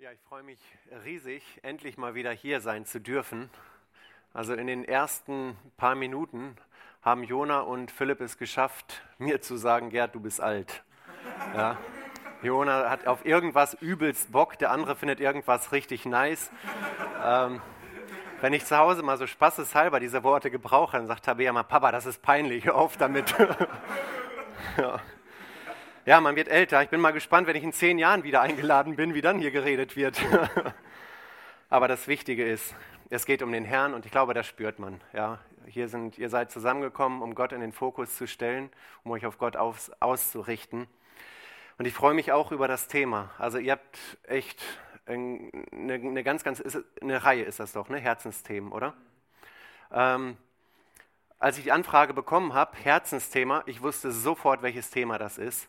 Ja, ich freue mich riesig, endlich mal wieder hier sein zu dürfen. Also in den ersten paar Minuten haben Jona und Philipp es geschafft, mir zu sagen, Gerd, du bist alt. Ja. Jona hat auf irgendwas übelst Bock, der andere findet irgendwas richtig nice. Ähm, wenn ich zu Hause mal so spaßeshalber diese Worte gebrauche, dann sagt Tabea mal, Papa, das ist peinlich, auf damit. ja. Ja, man wird älter. Ich bin mal gespannt, wenn ich in zehn Jahren wieder eingeladen bin, wie dann hier geredet wird. Aber das Wichtige ist, es geht um den Herrn und ich glaube, das spürt man. Ja, hier sind, ihr seid zusammengekommen, um Gott in den Fokus zu stellen, um euch auf Gott aus, auszurichten. Und ich freue mich auch über das Thema. Also ihr habt echt eine, eine ganz, ganz, eine Reihe ist das doch, ne? Herzensthemen, oder? Ähm, als ich die Anfrage bekommen habe, Herzensthema, ich wusste sofort, welches Thema das ist.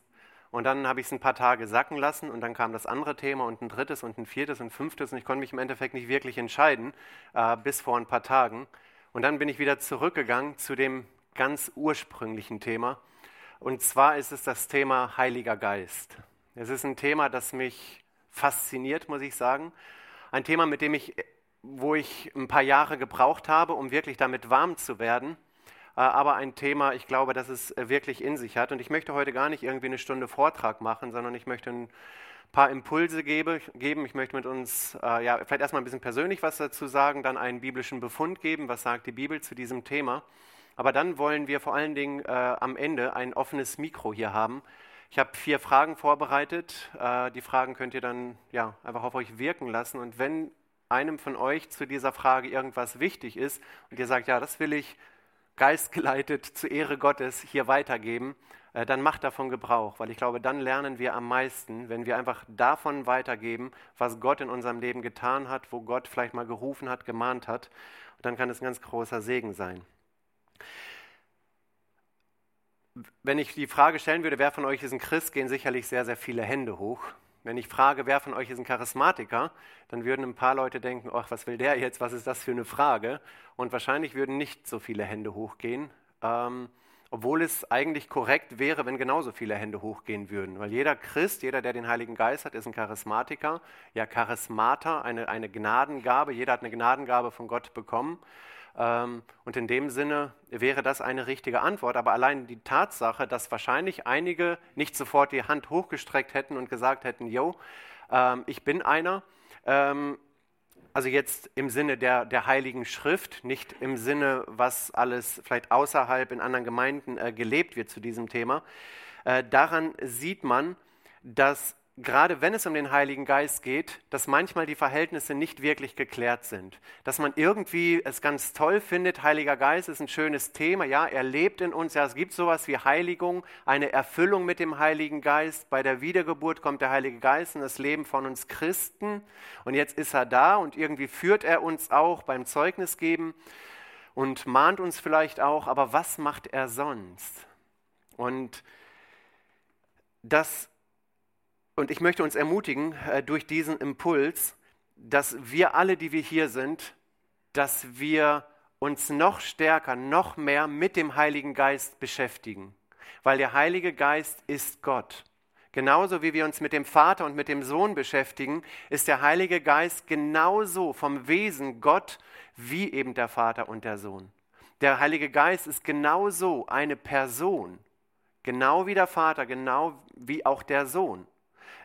Und dann habe ich es ein paar Tage sacken lassen und dann kam das andere Thema und ein drittes und ein viertes und fünftes und ich konnte mich im Endeffekt nicht wirklich entscheiden, äh, bis vor ein paar Tagen. Und dann bin ich wieder zurückgegangen zu dem ganz ursprünglichen Thema. Und zwar ist es das Thema Heiliger Geist. Es ist ein Thema, das mich fasziniert, muss ich sagen. Ein Thema, mit dem ich, wo ich ein paar Jahre gebraucht habe, um wirklich damit warm zu werden. Äh, aber ein Thema, ich glaube, das es äh, wirklich in sich hat. Und ich möchte heute gar nicht irgendwie eine Stunde Vortrag machen, sondern ich möchte ein paar Impulse gebe, geben. Ich möchte mit uns äh, ja, vielleicht erstmal ein bisschen persönlich was dazu sagen, dann einen biblischen Befund geben, was sagt die Bibel zu diesem Thema. Aber dann wollen wir vor allen Dingen äh, am Ende ein offenes Mikro hier haben. Ich habe vier Fragen vorbereitet. Äh, die Fragen könnt ihr dann ja, einfach auf euch wirken lassen. Und wenn einem von euch zu dieser Frage irgendwas wichtig ist und ihr sagt, ja, das will ich geistgeleitet zur Ehre Gottes hier weitergeben, äh, dann macht davon Gebrauch, weil ich glaube, dann lernen wir am meisten, wenn wir einfach davon weitergeben, was Gott in unserem Leben getan hat, wo Gott vielleicht mal gerufen hat, gemahnt hat. Dann kann es ein ganz großer Segen sein. Wenn ich die Frage stellen würde, wer von euch ist ein Christ, gehen sicherlich sehr, sehr viele Hände hoch. Wenn ich frage, wer von euch ist ein Charismatiker, dann würden ein paar Leute denken, ach, was will der jetzt, was ist das für eine Frage? Und wahrscheinlich würden nicht so viele Hände hochgehen, ähm, obwohl es eigentlich korrekt wäre, wenn genauso viele Hände hochgehen würden. Weil jeder Christ, jeder, der den Heiligen Geist hat, ist ein Charismatiker. Ja, Charismata, eine, eine Gnadengabe. Jeder hat eine Gnadengabe von Gott bekommen. Ähm, und in dem Sinne wäre das eine richtige Antwort. Aber allein die Tatsache, dass wahrscheinlich einige nicht sofort die Hand hochgestreckt hätten und gesagt hätten, yo, ähm, ich bin einer, ähm, also jetzt im Sinne der, der Heiligen Schrift, nicht im Sinne, was alles vielleicht außerhalb in anderen Gemeinden äh, gelebt wird zu diesem Thema. Äh, daran sieht man, dass gerade wenn es um den Heiligen Geist geht, dass manchmal die Verhältnisse nicht wirklich geklärt sind. Dass man irgendwie es ganz toll findet, Heiliger Geist ist ein schönes Thema, ja, er lebt in uns, ja, es gibt sowas wie Heiligung, eine Erfüllung mit dem Heiligen Geist. Bei der Wiedergeburt kommt der Heilige Geist in das Leben von uns Christen und jetzt ist er da und irgendwie führt er uns auch beim Zeugnis geben und mahnt uns vielleicht auch, aber was macht er sonst? Und das und ich möchte uns ermutigen äh, durch diesen Impuls, dass wir alle, die wir hier sind, dass wir uns noch stärker, noch mehr mit dem Heiligen Geist beschäftigen. Weil der Heilige Geist ist Gott. Genauso wie wir uns mit dem Vater und mit dem Sohn beschäftigen, ist der Heilige Geist genauso vom Wesen Gott wie eben der Vater und der Sohn. Der Heilige Geist ist genauso eine Person, genau wie der Vater, genau wie auch der Sohn.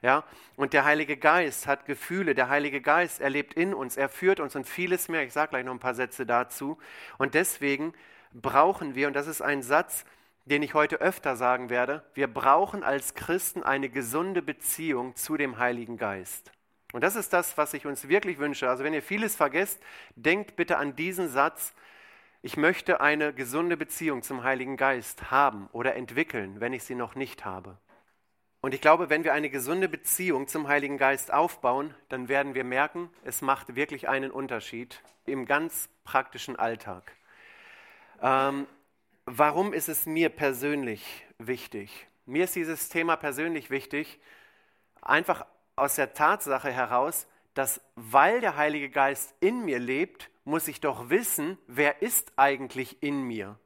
Ja? Und der Heilige Geist hat Gefühle, der Heilige Geist, er lebt in uns, er führt uns und vieles mehr. Ich sage gleich noch ein paar Sätze dazu. Und deswegen brauchen wir, und das ist ein Satz, den ich heute öfter sagen werde, wir brauchen als Christen eine gesunde Beziehung zu dem Heiligen Geist. Und das ist das, was ich uns wirklich wünsche. Also wenn ihr vieles vergesst, denkt bitte an diesen Satz. Ich möchte eine gesunde Beziehung zum Heiligen Geist haben oder entwickeln, wenn ich sie noch nicht habe. Und ich glaube, wenn wir eine gesunde Beziehung zum Heiligen Geist aufbauen, dann werden wir merken, es macht wirklich einen Unterschied im ganz praktischen Alltag. Ähm, warum ist es mir persönlich wichtig? Mir ist dieses Thema persönlich wichtig, einfach aus der Tatsache heraus, dass weil der Heilige Geist in mir lebt, muss ich doch wissen, wer ist eigentlich in mir?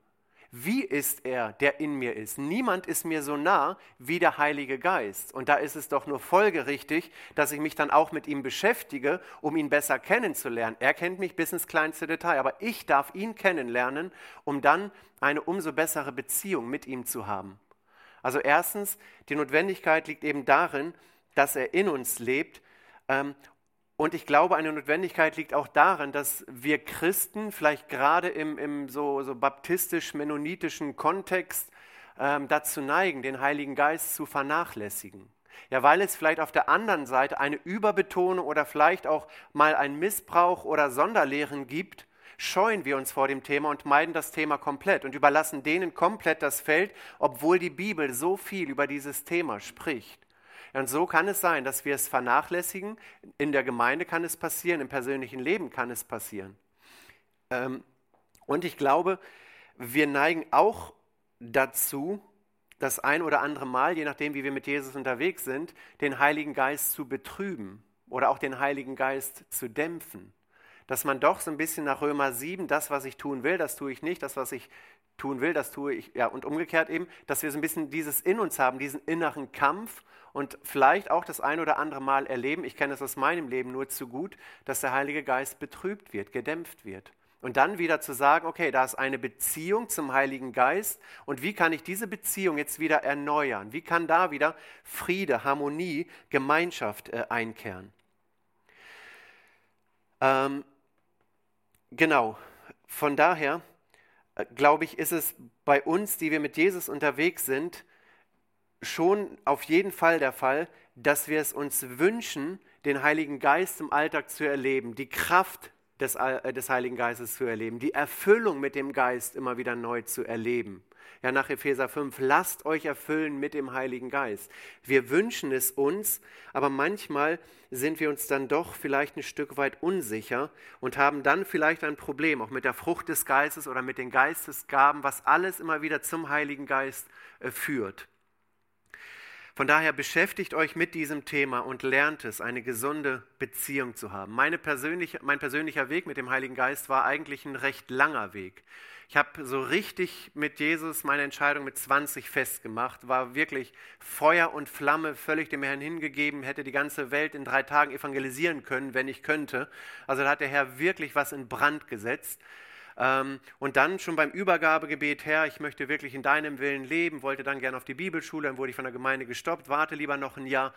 Wie ist er, der in mir ist? Niemand ist mir so nah wie der Heilige Geist. Und da ist es doch nur folgerichtig, dass ich mich dann auch mit ihm beschäftige, um ihn besser kennenzulernen. Er kennt mich bis ins kleinste Detail, aber ich darf ihn kennenlernen, um dann eine umso bessere Beziehung mit ihm zu haben. Also erstens, die Notwendigkeit liegt eben darin, dass er in uns lebt ähm, und ich glaube, eine Notwendigkeit liegt auch darin, dass wir Christen vielleicht gerade im, im so, so baptistisch-mennonitischen Kontext ähm, dazu neigen, den Heiligen Geist zu vernachlässigen. Ja, weil es vielleicht auf der anderen Seite eine Überbetonung oder vielleicht auch mal einen Missbrauch oder Sonderlehren gibt, scheuen wir uns vor dem Thema und meiden das Thema komplett und überlassen denen komplett das Feld, obwohl die Bibel so viel über dieses Thema spricht. Und so kann es sein, dass wir es vernachlässigen. In der Gemeinde kann es passieren, im persönlichen Leben kann es passieren. Ähm, und ich glaube, wir neigen auch dazu, das ein oder andere Mal, je nachdem, wie wir mit Jesus unterwegs sind, den Heiligen Geist zu betrüben oder auch den Heiligen Geist zu dämpfen. Dass man doch so ein bisschen nach Römer 7, das, was ich tun will, das tue ich nicht, das, was ich tun will, das tue ich, ja, und umgekehrt eben, dass wir so ein bisschen dieses in uns haben, diesen inneren Kampf und vielleicht auch das ein oder andere Mal erleben, ich kenne es aus meinem Leben nur zu gut, dass der Heilige Geist betrübt wird, gedämpft wird. Und dann wieder zu sagen, okay, da ist eine Beziehung zum Heiligen Geist und wie kann ich diese Beziehung jetzt wieder erneuern? Wie kann da wieder Friede, Harmonie, Gemeinschaft äh, einkehren? Ähm, genau, von daher äh, glaube ich, ist es bei uns, die wir mit Jesus unterwegs sind, schon auf jeden Fall der Fall, dass wir es uns wünschen, den Heiligen Geist im Alltag zu erleben, die Kraft des, äh, des Heiligen Geistes zu erleben, die Erfüllung mit dem Geist immer wieder neu zu erleben. Ja, nach Epheser 5, lasst euch erfüllen mit dem Heiligen Geist. Wir wünschen es uns, aber manchmal sind wir uns dann doch vielleicht ein Stück weit unsicher und haben dann vielleicht ein Problem, auch mit der Frucht des Geistes oder mit den Geistesgaben, was alles immer wieder zum Heiligen Geist äh, führt. Von daher beschäftigt euch mit diesem Thema und lernt es, eine gesunde Beziehung zu haben. Persönliche, mein persönlicher Weg mit dem Heiligen Geist war eigentlich ein recht langer Weg. Ich habe so richtig mit Jesus meine Entscheidung mit 20 festgemacht, war wirklich Feuer und Flamme, völlig dem Herrn hingegeben, hätte die ganze Welt in drei Tagen evangelisieren können, wenn ich könnte. Also da hat der Herr wirklich was in Brand gesetzt. Ähm, und dann schon beim Übergabegebet, Herr, ich möchte wirklich in deinem Willen leben, wollte dann gerne auf die Bibelschule, dann wurde ich von der Gemeinde gestoppt, warte lieber noch ein Jahr.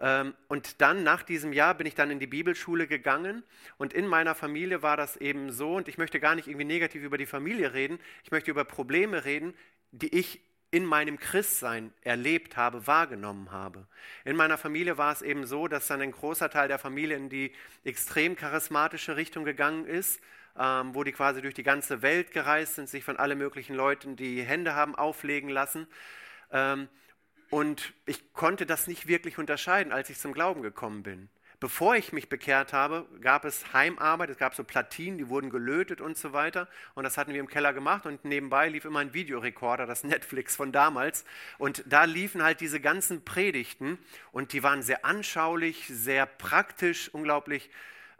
Ähm, und dann, nach diesem Jahr, bin ich dann in die Bibelschule gegangen und in meiner Familie war das eben so und ich möchte gar nicht irgendwie negativ über die Familie reden, ich möchte über Probleme reden, die ich in meinem Christsein erlebt habe, wahrgenommen habe. In meiner Familie war es eben so, dass dann ein großer Teil der Familie in die extrem charismatische Richtung gegangen ist ähm, wo die quasi durch die ganze Welt gereist sind, sich von allen möglichen Leuten die Hände haben auflegen lassen. Ähm, und ich konnte das nicht wirklich unterscheiden, als ich zum Glauben gekommen bin. Bevor ich mich bekehrt habe, gab es Heimarbeit, es gab so Platinen, die wurden gelötet und so weiter. Und das hatten wir im Keller gemacht und nebenbei lief immer ein Videorekorder, das Netflix von damals. Und da liefen halt diese ganzen Predigten und die waren sehr anschaulich, sehr praktisch, unglaublich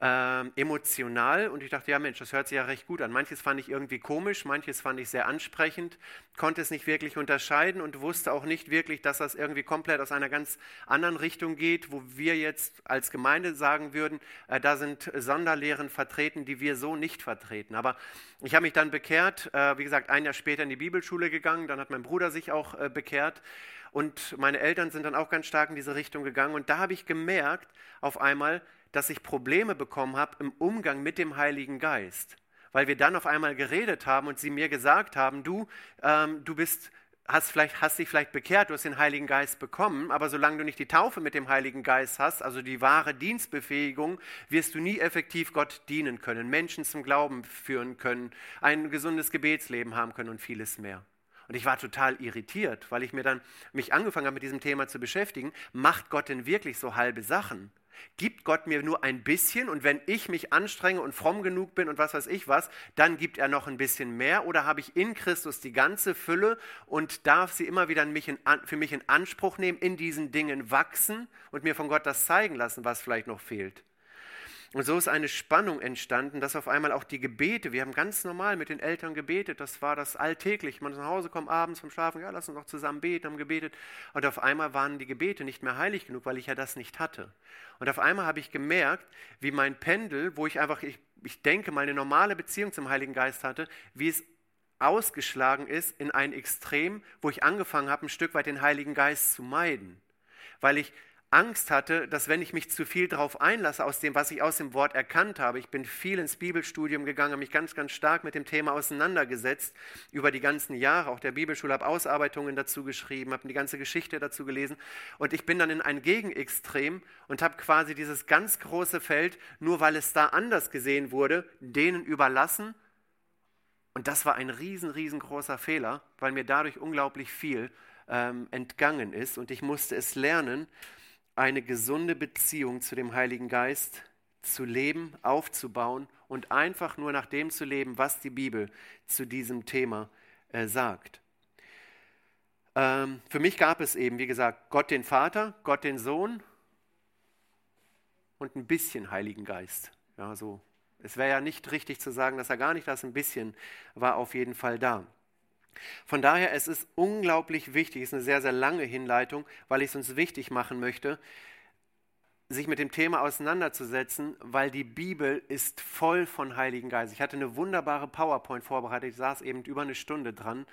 ähm, emotional und ich dachte, ja Mensch, das hört sich ja recht gut an. Manches fand ich irgendwie komisch, manches fand ich sehr ansprechend, konnte es nicht wirklich unterscheiden und wusste auch nicht wirklich, dass das irgendwie komplett aus einer ganz anderen Richtung geht, wo wir jetzt als Gemeinde sagen würden, äh, da sind Sonderlehren vertreten, die wir so nicht vertreten. Aber ich habe mich dann bekehrt, äh, wie gesagt, ein Jahr später in die Bibelschule gegangen, dann hat mein Bruder sich auch äh, bekehrt. Und meine Eltern sind dann auch ganz stark in diese Richtung gegangen. Und da habe ich gemerkt, auf einmal, dass ich Probleme bekommen habe im Umgang mit dem Heiligen Geist, weil wir dann auf einmal geredet haben und sie mir gesagt haben, du, ähm, du bist hast, vielleicht, hast dich vielleicht bekehrt, du hast den Heiligen Geist bekommen, aber solange du nicht die Taufe mit dem Heiligen Geist hast, also die wahre Dienstbefähigung, wirst du nie effektiv Gott dienen können, Menschen zum Glauben führen können, ein gesundes Gebetsleben haben können und vieles mehr. Und ich war total irritiert, weil ich mir dann mich angefangen habe, mit diesem Thema zu beschäftigen. Macht Gott denn wirklich so halbe Sachen? Gibt Gott mir nur ein bisschen und wenn ich mich anstrenge und fromm genug bin und was weiß ich was, dann gibt er noch ein bisschen mehr oder habe ich in Christus die ganze Fülle und darf sie immer wieder für mich in Anspruch nehmen, in diesen Dingen wachsen und mir von Gott das zeigen lassen, was vielleicht noch fehlt? Und so ist eine Spannung entstanden, dass auf einmal auch die Gebete, wir haben ganz normal mit den Eltern gebetet, das war das alltäglich. Man ist nach Hause kommt abends vom Schlafen, ja, lass uns doch zusammen beten, haben gebetet. Und auf einmal waren die Gebete nicht mehr heilig genug, weil ich ja das nicht hatte. Und auf einmal habe ich gemerkt, wie mein Pendel, wo ich einfach, ich, ich denke, meine normale Beziehung zum Heiligen Geist hatte, wie es ausgeschlagen ist in ein Extrem, wo ich angefangen habe, ein Stück weit den Heiligen Geist zu meiden. Weil ich Angst hatte, dass wenn ich mich zu viel darauf einlasse, aus dem, was ich aus dem Wort erkannt habe, ich bin viel ins Bibelstudium gegangen, mich ganz, ganz stark mit dem Thema auseinandergesetzt über die ganzen Jahre, auch der Bibelschule, habe Ausarbeitungen dazu geschrieben, habe die ganze Geschichte dazu gelesen und ich bin dann in ein Gegenextrem und habe quasi dieses ganz große Feld, nur weil es da anders gesehen wurde, denen überlassen. Und das war ein riesen, riesengroßer Fehler, weil mir dadurch unglaublich viel ähm, entgangen ist und ich musste es lernen, eine gesunde Beziehung zu dem Heiligen Geist zu leben, aufzubauen und einfach nur nach dem zu leben, was die Bibel zu diesem Thema äh, sagt. Ähm, für mich gab es eben, wie gesagt, Gott den Vater, Gott den Sohn und ein bisschen Heiligen Geist. Ja, so. Es wäre ja nicht richtig zu sagen, dass er gar nicht das ein bisschen war auf jeden Fall da. Von daher, es ist unglaublich wichtig, es ist eine sehr, sehr lange Hinleitung, weil ich es uns wichtig machen möchte, sich mit dem Thema auseinanderzusetzen, weil die Bibel ist voll von Heiligen Geist. Ich hatte eine wunderbare PowerPoint vorbereitet, ich saß eben über eine Stunde dran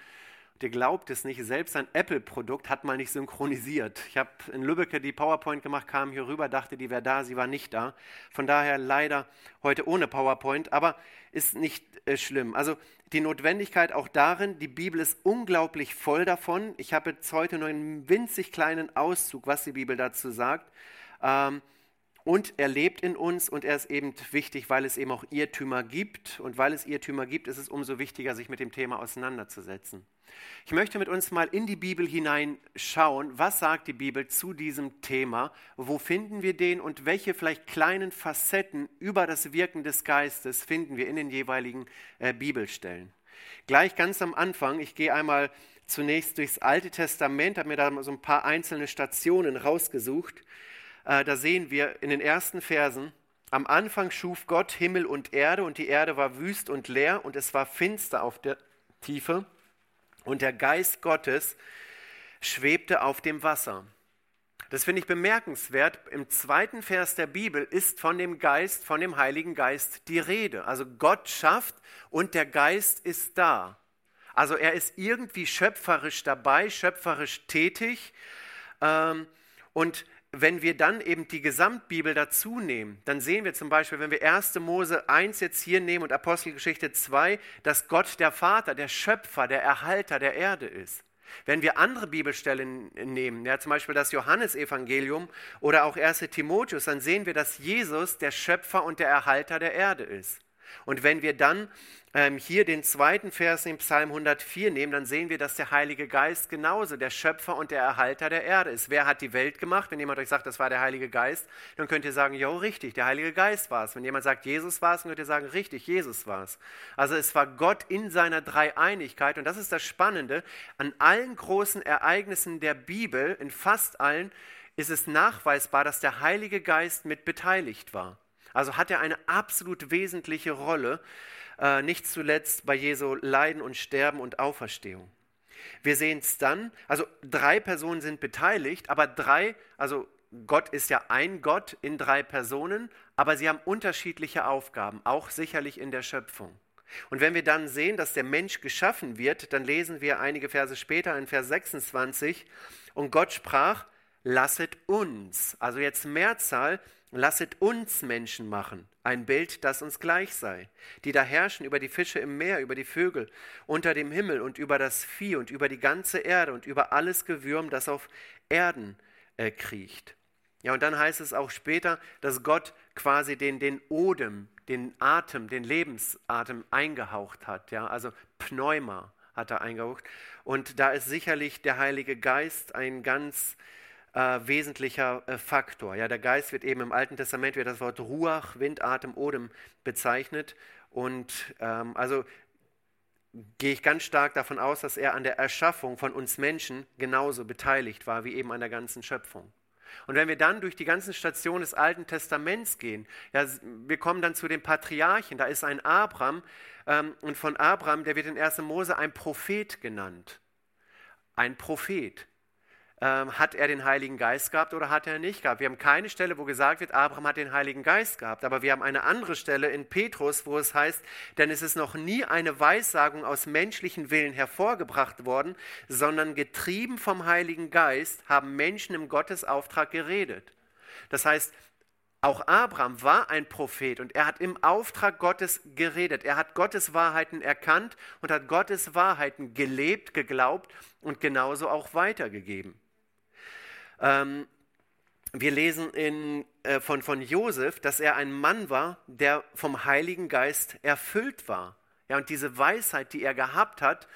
Ihr glaubt es nicht, selbst ein Apple-Produkt hat mal nicht synchronisiert. Ich habe in Lübbecke die PowerPoint gemacht, kam hier rüber, dachte, die wäre da, sie war nicht da. Von daher leider heute ohne PowerPoint, aber ist nicht äh, schlimm. Also die Notwendigkeit auch darin, die Bibel ist unglaublich voll davon. Ich habe jetzt heute nur einen winzig kleinen Auszug, was die Bibel dazu sagt. Ähm, und er lebt in uns und er ist eben wichtig, weil es eben auch Irrtümer gibt. Und weil es Irrtümer gibt, ist es umso wichtiger, sich mit dem Thema auseinanderzusetzen. Ich möchte mit uns mal in die Bibel hineinschauen. Was sagt die Bibel zu diesem Thema? Wo finden wir den und welche vielleicht kleinen Facetten über das Wirken des Geistes finden wir in den jeweiligen äh, Bibelstellen? Gleich ganz am Anfang, ich gehe einmal zunächst durchs Alte Testament, habe mir da so ein paar einzelne Stationen rausgesucht. Äh, da sehen wir in den ersten Versen, am Anfang schuf Gott Himmel und Erde und die Erde war wüst und leer und es war finster auf der Tiefe und der Geist Gottes schwebte auf dem Wasser. Das finde ich bemerkenswert. Im zweiten Vers der Bibel ist von dem Geist, von dem Heiligen Geist die Rede. Also Gott schafft und der Geist ist da. Also er ist irgendwie schöpferisch dabei, schöpferisch tätig. Ähm, und wenn wir dann eben die Gesamtbibel dazu nehmen, dann sehen wir zum Beispiel, wenn wir 1. Mose 1 jetzt hier nehmen und Apostelgeschichte 2, dass Gott der Vater, der Schöpfer, der Erhalter der Erde ist. Wenn wir andere Bibelstellen nehmen, ja, zum Beispiel das Johannesevangelium oder auch 1. Timotheus, dann sehen wir, dass Jesus der Schöpfer und der Erhalter der Erde ist. Und wenn wir dann ähm, hier den zweiten Vers in Psalm 104 nehmen, dann sehen wir, dass der Heilige Geist genauso der Schöpfer und der Erhalter der Erde ist. Wer hat die Welt gemacht? Wenn jemand euch sagt, das war der Heilige Geist, dann könnt ihr sagen, jo, richtig, der Heilige Geist war es. Wenn jemand sagt, Jesus war es, dann könnt ihr sagen, richtig, Jesus war es. Also es war Gott in seiner Dreieinigkeit und das ist das Spannende. An allen großen Ereignissen der Bibel, in fast allen, ist es nachweisbar, dass der Heilige Geist mit beteiligt war. Also hat er eine absolut wesentliche Rolle, äh, nicht zuletzt bei Jesu Leiden und Sterben und Auferstehung. Wir sehen es dann, also drei Personen sind beteiligt, aber drei, also Gott ist ja ein Gott in drei Personen, aber sie haben unterschiedliche Aufgaben, auch sicherlich in der Schöpfung. Und wenn wir dann sehen, dass der Mensch geschaffen wird, dann lesen wir einige Verse später in Vers 26, und Gott sprach, lasset uns, also jetzt Mehrzahl, Lasset uns Menschen machen, ein Bild, das uns gleich sei, die da herrschen über die Fische im Meer, über die Vögel, unter dem Himmel und über das Vieh und über die ganze Erde und über alles Gewürm, das auf Erden äh, kriecht. Ja, und dann heißt es auch später, dass Gott quasi den, den Odem, den Atem, den Lebensatem eingehaucht hat. Ja, also Pneuma hat er eingehaucht. Und da ist sicherlich der Heilige Geist ein ganz äh, wesentlicher äh, Faktor. Ja, der Geist wird eben im Alten Testament wird das Wort Ruach, Wind, Atem, Odem bezeichnet. Und ähm, also gehe ich ganz stark davon aus, dass er an der Erschaffung von uns Menschen genauso beteiligt war wie eben an der ganzen Schöpfung. Und wenn wir dann durch die ganzen Stationen des Alten Testaments gehen, ja, wir kommen dann zu den Patriarchen, da ist ein Abraham ähm, und von Abraham, der wird in 1. Mose ein Prophet genannt. Ein Prophet. Ähm, hat er den Heiligen Geist gehabt oder hat er nicht gehabt? Wir haben keine Stelle, wo gesagt wird, Abraham hat den Heiligen Geist gehabt, aber wir haben eine andere Stelle in Petrus, wo es heißt, denn es ist noch nie eine Weissagung aus menschlichen Willen hervorgebracht worden, sondern getrieben vom Heiligen Geist haben Menschen im Gottesauftrag geredet. Das heißt, auch Abraham war ein Prophet und er hat im Auftrag Gottes geredet. Er hat Gottes Wahrheiten erkannt und hat Gottes Wahrheiten gelebt, geglaubt und genauso auch weitergegeben. Ähm, wir lesen in, äh, von, von Josef, dass er ein Mann war, der vom Heiligen Geist erfüllt war. Ja, und diese Weisheit, die er gehabt hat,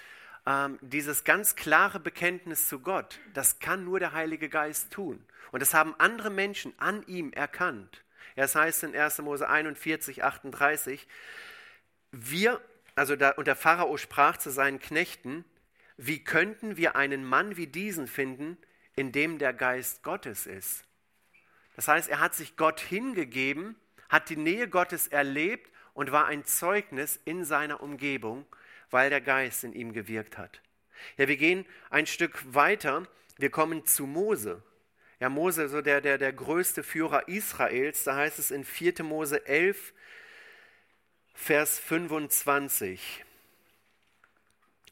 ähm, dieses ganz klare Bekenntnis zu Gott, das kann nur der Heilige Geist tun. Und das haben andere Menschen an ihm erkannt. Ja, es heißt in 1. Mose 41, 38, wir, also da, und der Pharao sprach zu seinen Knechten, wie könnten wir einen Mann wie diesen finden, in dem der Geist Gottes ist. Das heißt, er hat sich Gott hingegeben, hat die Nähe Gottes erlebt und war ein Zeugnis in seiner Umgebung, weil der Geist in ihm gewirkt hat. Ja, wir gehen ein Stück weiter. Wir kommen zu Mose. Ja, Mose, so der, der, der größte Führer Israels, da heißt es in 4. Mose 11, Vers 25.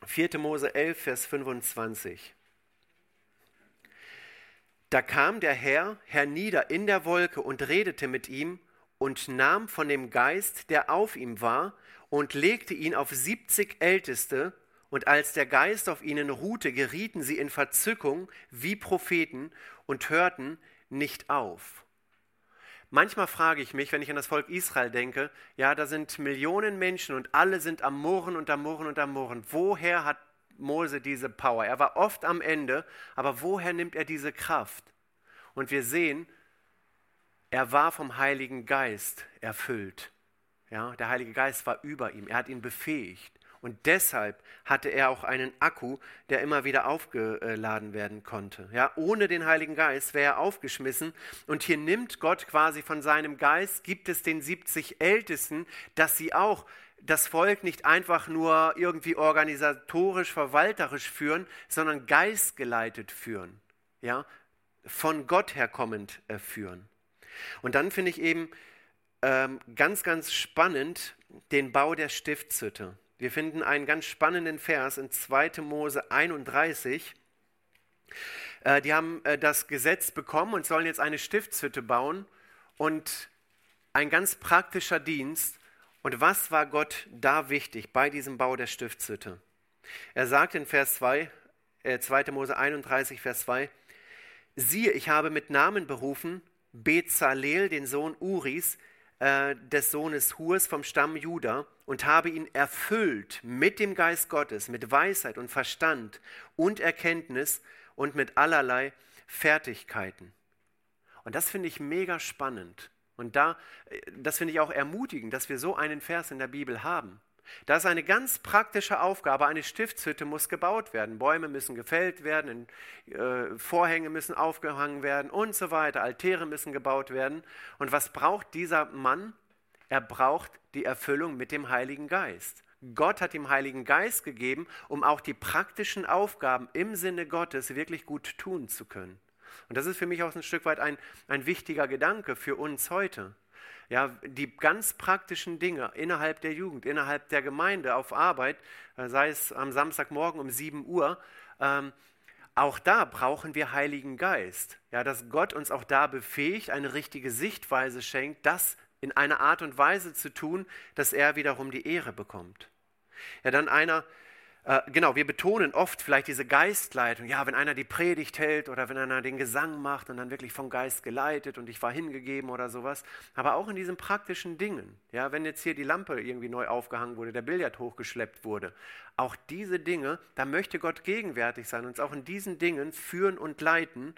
4. Mose 11, Vers 25. Da kam der Herr hernieder in der Wolke und redete mit ihm und nahm von dem Geist, der auf ihm war, und legte ihn auf siebzig Älteste, und als der Geist auf ihnen ruhte, gerieten sie in Verzückung wie Propheten und hörten nicht auf. Manchmal frage ich mich, wenn ich an das Volk Israel denke, ja, da sind Millionen Menschen und alle sind am Murren und am Murren und am Murren. Woher hat Mose diese Power. Er war oft am Ende, aber woher nimmt er diese Kraft? Und wir sehen, er war vom Heiligen Geist erfüllt. Ja, der Heilige Geist war über ihm, er hat ihn befähigt. Und deshalb hatte er auch einen Akku, der immer wieder aufgeladen werden konnte. Ja, ohne den Heiligen Geist wäre er aufgeschmissen. Und hier nimmt Gott quasi von seinem Geist, gibt es den 70 Ältesten, dass sie auch das Volk nicht einfach nur irgendwie organisatorisch, verwalterisch führen, sondern geistgeleitet führen. Ja, von Gott herkommend äh, führen. Und dann finde ich eben ähm, ganz, ganz spannend den Bau der Stiftshütte. Wir finden einen ganz spannenden Vers in 2. Mose 31. Äh, die haben äh, das Gesetz bekommen und sollen jetzt eine Stiftshütte bauen. Und ein ganz praktischer Dienst und was war Gott da wichtig bei diesem Bau der Stiftshütte? Er sagt in Vers 2, äh, 2. Mose 31, Vers 2, siehe, ich habe mit Namen berufen Bezalel, den Sohn Uris, äh, des Sohnes Hurs vom Stamm Juda, und habe ihn erfüllt mit dem Geist Gottes, mit Weisheit und Verstand und Erkenntnis und mit allerlei Fertigkeiten. Und das finde ich mega spannend. Und da, äh, das finde ich auch ermutigend, dass wir so einen Vers in der Bibel haben. Da ist eine ganz praktische Aufgabe. Eine Stiftshütte muss gebaut werden. Bäume müssen gefällt werden, äh, Vorhänge müssen aufgehangen werden und so weiter. Altäre müssen gebaut werden. Und was braucht dieser Mann? Er braucht die Erfüllung mit dem Heiligen Geist. Gott hat ihm Heiligen Geist gegeben, um auch die praktischen Aufgaben im Sinne Gottes wirklich gut tun zu können. Und das ist für mich auch ein Stück weit ein, ein wichtiger Gedanke für uns heute. Ja, die ganz praktischen Dinge innerhalb der Jugend, innerhalb der Gemeinde, auf Arbeit, äh, sei es am Samstagmorgen um 7 Uhr, ähm, auch da brauchen wir Heiligen Geist. Ja, dass Gott uns auch da befähigt, eine richtige Sichtweise schenkt, das in einer Art und Weise zu tun, dass er wiederum die Ehre bekommt. Ja, dann einer, äh, genau, wir betonen oft vielleicht diese Geistleitung. Ja, wenn einer die Predigt hält oder wenn einer den Gesang macht und dann wirklich vom Geist geleitet und ich war hingegeben oder sowas. Aber auch in diesen praktischen Dingen. Ja, wenn jetzt hier die Lampe irgendwie neu aufgehangen wurde, der Billard hochgeschleppt wurde. Auch diese Dinge, da möchte Gott gegenwärtig sein, uns auch in diesen Dingen führen und leiten.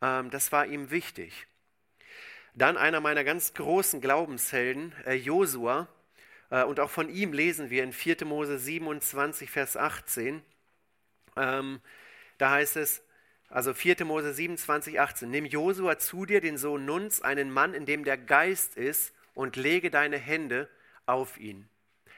Ähm, das war ihm wichtig. Dann einer meiner ganz großen Glaubenshelden, äh, Josua, und auch von ihm lesen wir in 4. Mose 27, Vers 18. Ähm, da heißt es, Also 4. Mose 27, 18. Nimm Josua zu dir, den Sohn Nuns, einen Mann, in dem der Geist ist, und lege deine Hände auf ihn.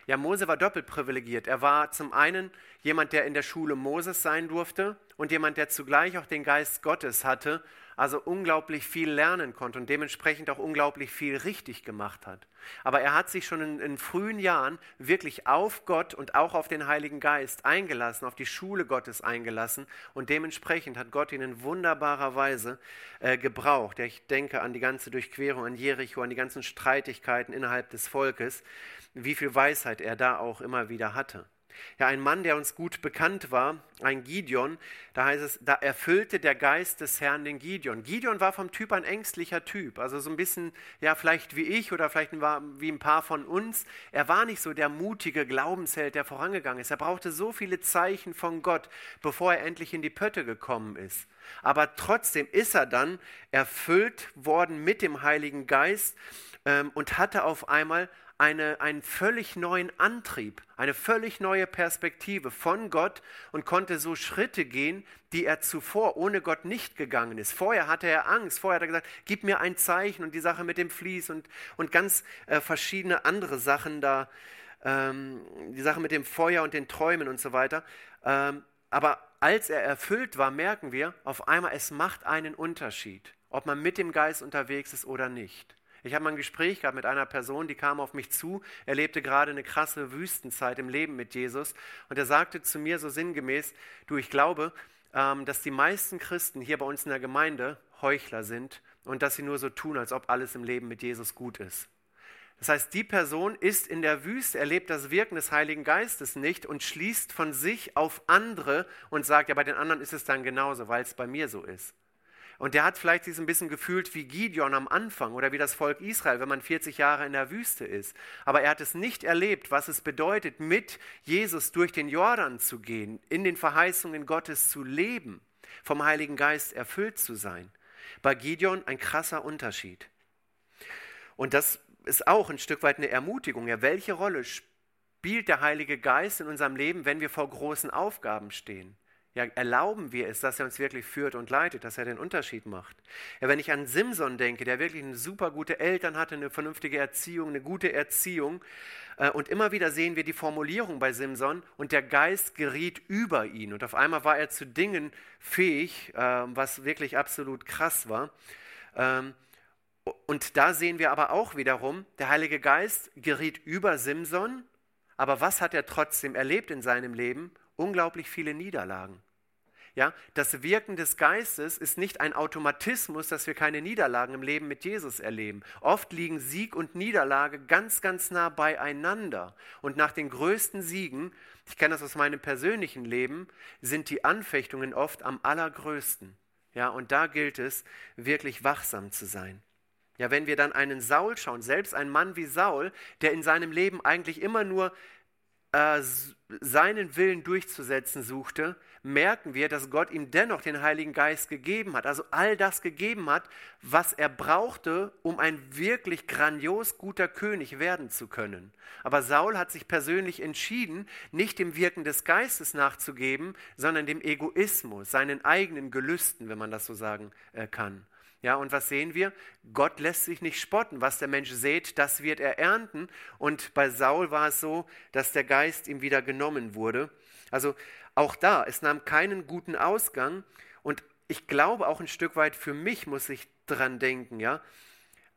Ja, Mose war doppelt privilegiert. Er war zum einen jemand, der in der Schule Moses sein durfte und jemand, der zugleich auch den Geist Gottes hatte, also unglaublich viel lernen konnte und dementsprechend auch unglaublich viel richtig gemacht hat. Aber er hat sich schon in, in, frühen Jahren wirklich auf Gott und auch auf den Heiligen Geist eingelassen, auf die Schule Gottes eingelassen und dementsprechend hat Gott ihn in wunderbarer Weise äh, gebraucht. Ich denke an die ganze Durchquerung an Jericho, an die ganzen Streitigkeiten innerhalb des Volkes, wie viel Weisheit er da auch immer wieder hatte. Ja, ein Mann, der uns gut bekannt war, ein Gideon, da heißt es, da erfüllte der Geist des Herrn den Gideon. Gideon war vom Typ ein ängstlicher Typ, also so ein bisschen, ja, vielleicht wie ich oder vielleicht wie ein paar von uns. Er war nicht so der mutige Glaubensheld, der vorangegangen ist. Er brauchte so viele Zeichen von Gott, bevor er endlich in die Pötte gekommen ist. Aber trotzdem ist er dann erfüllt worden mit dem Heiligen Geist ähm, und hatte auf einmal eine, einen völlig neuen Antrieb, eine völlig neue Perspektive von Gott und konnte so Schritte gehen, die er zuvor ohne Gott nicht gegangen ist. Vorher hatte er Angst, vorher hat er gesagt, gib mir ein Zeichen und die Sache mit dem Vlies und, und ganz äh, verschiedene andere Sachen da, ähm, die Sache mit dem Feuer und den Träumen und so weiter. Ähm, aber als er erfüllt war, merken wir auf einmal, es macht einen Unterschied, ob man mit dem Geist unterwegs ist oder nicht. Ich habe mal ein Gespräch gehabt mit einer Person, die kam auf mich zu. Er lebte gerade eine krasse Wüstenzeit im Leben mit Jesus. Und er sagte zu mir so sinngemäß, du, ich glaube, ähm, dass die meisten Christen hier bei uns in der Gemeinde Heuchler sind und dass sie nur so tun, als ob alles im Leben mit Jesus gut ist. Das heißt, die Person ist in der Wüste, erlebt das Wirken des Heiligen Geistes nicht und schließt von sich auf andere und sagt, ja, bei den anderen ist es dann genauso, weil es bei mir so ist. Und der hat vielleicht sich ein bisschen gefühlt wie Gideon am Anfang oder wie das Volk Israel, wenn man 40 Jahre in der Wüste ist. Aber er hat es nicht erlebt, was es bedeutet, mit Jesus durch den Jordan zu gehen, in den Verheißungen Gottes zu leben, vom Heiligen Geist erfüllt zu sein. Bei Gideon ein krasser Unterschied. Und das ist auch ein Stück weit eine Ermutigung. Ja, welche Rolle spielt der Heilige Geist in unserem Leben, wenn wir vor großen Aufgaben stehen? Ja, erlauben wir es, dass er uns wirklich führt und leitet, dass er den Unterschied macht. Ja, wenn ich an Simson denke, der wirklich eine super gute Eltern hatte, eine vernünftige Erziehung, eine gute Erziehung, äh, und immer wieder sehen wir die Formulierung bei Simson und der Geist geriet über ihn und auf einmal war er zu Dingen fähig, äh, was wirklich absolut krass war. Ähm, und da sehen wir aber auch wiederum, der Heilige Geist geriet über Simson, aber was hat er trotzdem erlebt in seinem Leben? Unglaublich viele Niederlagen. Ja, das Wirken des Geistes ist nicht ein Automatismus, dass wir keine Niederlagen im Leben mit Jesus erleben. Oft liegen Sieg und Niederlage ganz, ganz nah beieinander. Und nach den größten Siegen, ich kenne das aus meinem persönlichen Leben, sind die Anfechtungen oft am allergrößten. Ja, und da gilt es, wirklich wachsam zu sein. Ja, wenn wir dann einen Saul schauen, selbst ein Mann wie Saul, der in seinem Leben eigentlich immer nur äh, seinen Willen durchzusetzen suchte, merken wir, dass Gott ihm dennoch den Heiligen Geist gegeben hat. Also all das gegeben hat, was er brauchte, um ein wirklich grandios guter König werden zu können. Aber Saul hat sich persönlich entschieden, nicht dem Wirken des Geistes nachzugeben, sondern dem Egoismus, seinen eigenen Gelüsten, wenn man das so sagen äh, kann. Ja, und was sehen wir? Gott lässt sich nicht spotten. Was der Mensch sät, das wird er ernten. Und bei Saul war es so, dass der Geist ihm wieder genommen wurde. Also auch da, es nahm keinen guten Ausgang. Und ich glaube auch ein Stück weit für mich muss ich dran denken, ja.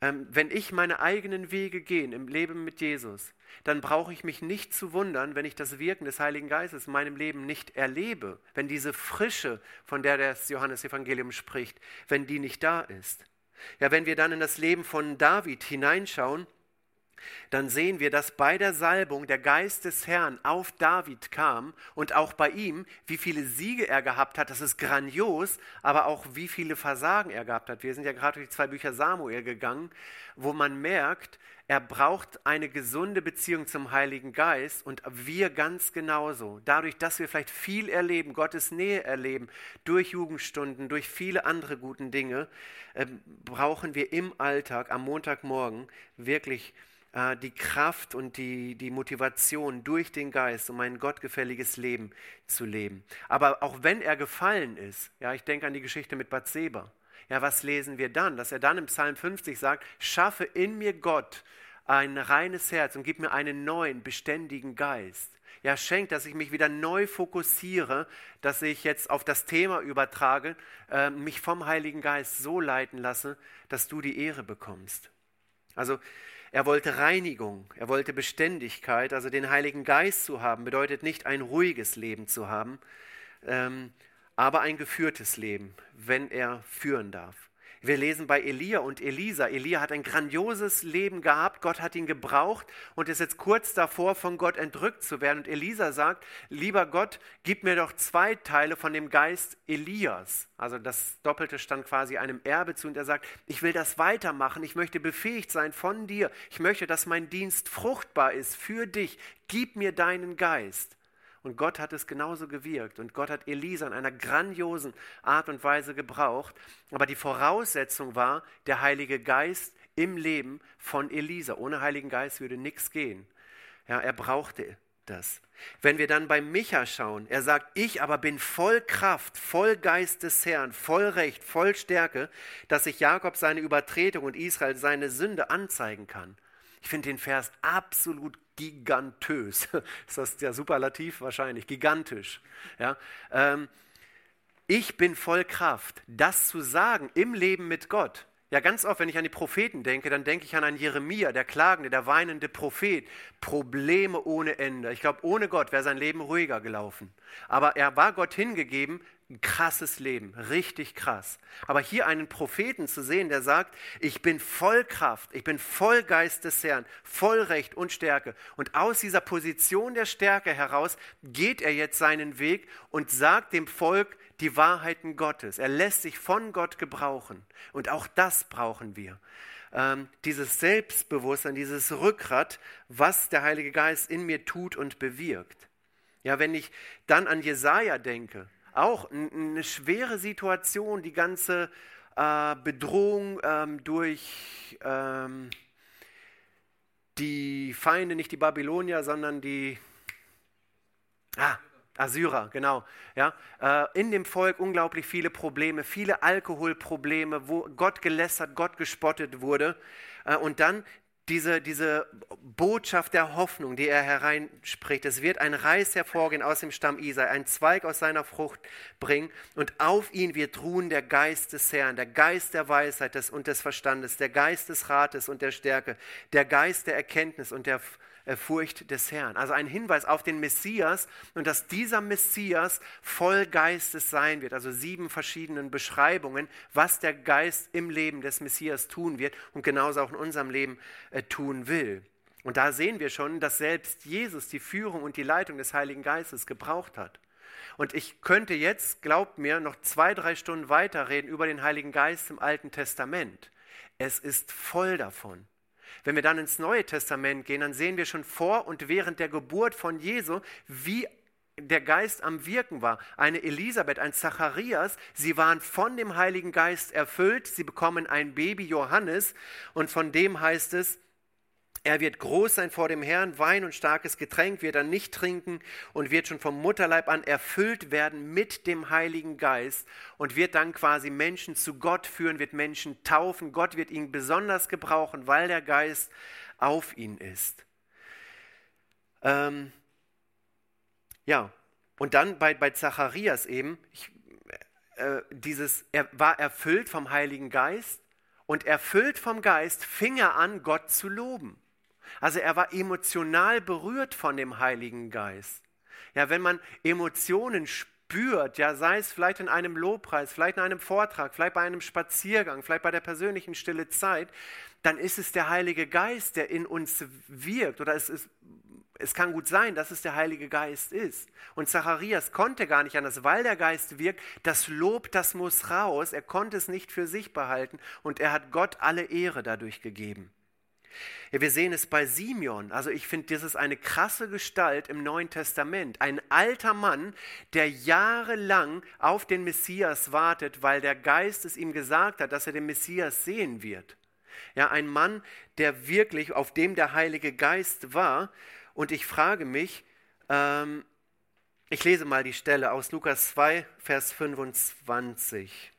Ähm, wenn ich meine eigenen Wege gehe im Leben mit Jesus, dann brauche ich mich nicht zu wundern, wenn ich das Wirken des Heiligen Geistes in meinem Leben nicht erlebe, wenn diese Frische, von der das Johannesevangelium spricht, wenn die nicht da ist. Ja, wenn wir dann in das Leben von David hineinschauen, dann sehen wir, dass bei der Salbung der Geist des Herrn auf David kam und auch bei ihm, wie viele Siege er gehabt hat, das ist grandios, aber auch wie viele Versagen er gehabt hat. Wir sind ja gerade durch die zwei Bücher Samuel gegangen, wo man merkt, er braucht eine gesunde Beziehung zum Heiligen Geist und wir ganz genauso. Dadurch, dass wir vielleicht viel erleben, Gottes Nähe erleben, durch Jugendstunden, durch viele andere guten Dinge, äh, brauchen wir im Alltag am Montagmorgen wirklich äh, die Kraft und die, die Motivation durch den Geist, um ein gottgefälliges Leben zu leben. Aber auch wenn er gefallen ist, ja, ich denke an die Geschichte mit Bathseba. Ja, was lesen wir dann? Dass er dann im Psalm 50 sagt, schaffe in mir Gott ein reines Herz und gib mir einen neuen, beständigen Geist. Ja, schenkt, dass ich mich wieder neu fokussiere, dass ich jetzt auf das Thema übertrage, äh, mich vom Heiligen Geist so leiten lasse, dass du die Ehre bekommst. Also er wollte Reinigung, er wollte Beständigkeit, also den Heiligen Geist zu haben, bedeutet nicht ein ruhiges Leben zu haben, ähm, aber ein geführtes Leben, wenn er führen darf. Wir lesen bei Elia und Elisa. Elia hat ein grandioses Leben gehabt. Gott hat ihn gebraucht und ist jetzt kurz davor, von Gott entrückt zu werden. Und Elisa sagt, lieber Gott, gib mir doch zwei Teile von dem Geist Elias. Also das Doppelte stand quasi einem Erbe zu. Und er sagt, ich will das weitermachen. Ich möchte befähigt sein von dir. Ich möchte, dass mein Dienst fruchtbar ist für dich. Gib mir deinen Geist. Und Gott hat es genauso gewirkt. Und Gott hat Elisa in einer grandiosen Art und Weise gebraucht. Aber die Voraussetzung war der Heilige Geist im Leben von Elisa. Ohne Heiligen Geist würde nichts gehen. Ja, er brauchte das. Wenn wir dann bei Micha schauen, er sagt, ich aber bin voll Kraft, voll Geist des Herrn, voll Recht, voll Stärke, dass ich Jakob seine Übertretung und Israel seine Sünde anzeigen kann. Ich finde den Vers absolut gigantös. Ist das der Superlativ? Wahrscheinlich. Gigantisch. Ja? Ähm, ich bin voll Kraft, das zu sagen im Leben mit Gott. Ja, ganz oft, wenn ich an die Propheten denke, dann denke ich an einen Jeremia, der klagende, der weinende Prophet. Probleme ohne Ende. Ich glaube, ohne Gott wäre sein Leben ruhiger gelaufen. Aber er war Gott hingegeben, ein krasses Leben, richtig krass. Aber hier einen Propheten zu sehen, der sagt, ich bin voll Kraft, ich bin voll Geist des Herrn, voll Recht und Stärke. Und aus dieser Position der Stärke heraus geht er jetzt seinen Weg und sagt dem Volk die Wahrheiten Gottes. Er lässt sich von Gott gebrauchen. Und auch das brauchen wir. Ähm, dieses Selbstbewusstsein, dieses Rückgrat, was der Heilige Geist in mir tut und bewirkt. Ja, wenn ich dann an Jesaja denke, auch eine schwere Situation, die ganze äh, Bedrohung ähm, durch ähm, die Feinde, nicht die Babylonier, sondern die ah, Assyrer, genau. Ja, äh, in dem Volk unglaublich viele Probleme, viele Alkoholprobleme, wo Gott gelästert, Gott gespottet wurde. Äh, und dann diese, diese Botschaft der Hoffnung, die er hereinspricht. Es wird ein Reis hervorgehen aus dem Stamm Isai, ein Zweig aus seiner Frucht bringen und auf ihn wird ruhen der Geist des Herrn, der Geist der Weisheit und des Verstandes, der Geist des Rates und der Stärke, der Geist der Erkenntnis und der äh, Furcht des Herrn. Also ein Hinweis auf den Messias und dass dieser Messias voll Geistes sein wird. Also sieben verschiedenen Beschreibungen, was der Geist im Leben des Messias tun wird und genauso auch in unserem Leben äh, tun will. Und da sehen wir schon, dass selbst Jesus die Führung und die Leitung des Heiligen Geistes gebraucht hat. Und ich könnte jetzt, glaubt mir, noch zwei, drei Stunden weiterreden über den Heiligen Geist im Alten Testament. Es ist voll davon. Wenn wir dann ins Neue Testament gehen, dann sehen wir schon vor und während der Geburt von Jesu, wie der Geist am Wirken war. Eine Elisabeth, ein Zacharias, sie waren von dem Heiligen Geist erfüllt. Sie bekommen ein Baby Johannes und von dem heißt es, er wird groß sein vor dem Herrn, Wein und starkes Getränk wird er nicht trinken und wird schon vom Mutterleib an erfüllt werden mit dem Heiligen Geist und wird dann quasi Menschen zu Gott führen, wird Menschen taufen. Gott wird ihn besonders gebrauchen, weil der Geist auf ihn ist. Ähm, ja, und dann bei, bei Zacharias eben, ich, äh, dieses, er war erfüllt vom Heiligen Geist und erfüllt vom Geist fing er an, Gott zu loben. Also er war emotional berührt von dem Heiligen Geist. Ja, wenn man Emotionen spürt, ja, sei es vielleicht in einem Lobpreis, vielleicht in einem Vortrag, vielleicht bei einem Spaziergang, vielleicht bei der persönlichen stille Zeit, dann ist es der Heilige Geist, der in uns wirkt. Oder es, ist, es kann gut sein, dass es der Heilige Geist ist. Und Zacharias konnte gar nicht anders, weil der Geist wirkt. Das Lob, das muss raus. Er konnte es nicht für sich behalten und er hat Gott alle Ehre dadurch gegeben. Ja, wir sehen es bei Simeon. Also ich finde, das ist eine krasse Gestalt im Neuen Testament. Ein alter Mann, der jahrelang auf den Messias wartet, weil der Geist es ihm gesagt hat, dass er den Messias sehen wird. Ja, ein Mann, der wirklich, auf dem der Heilige Geist war. Und ich frage mich, ähm, ich lese mal die Stelle aus Lukas 2, Vers 25.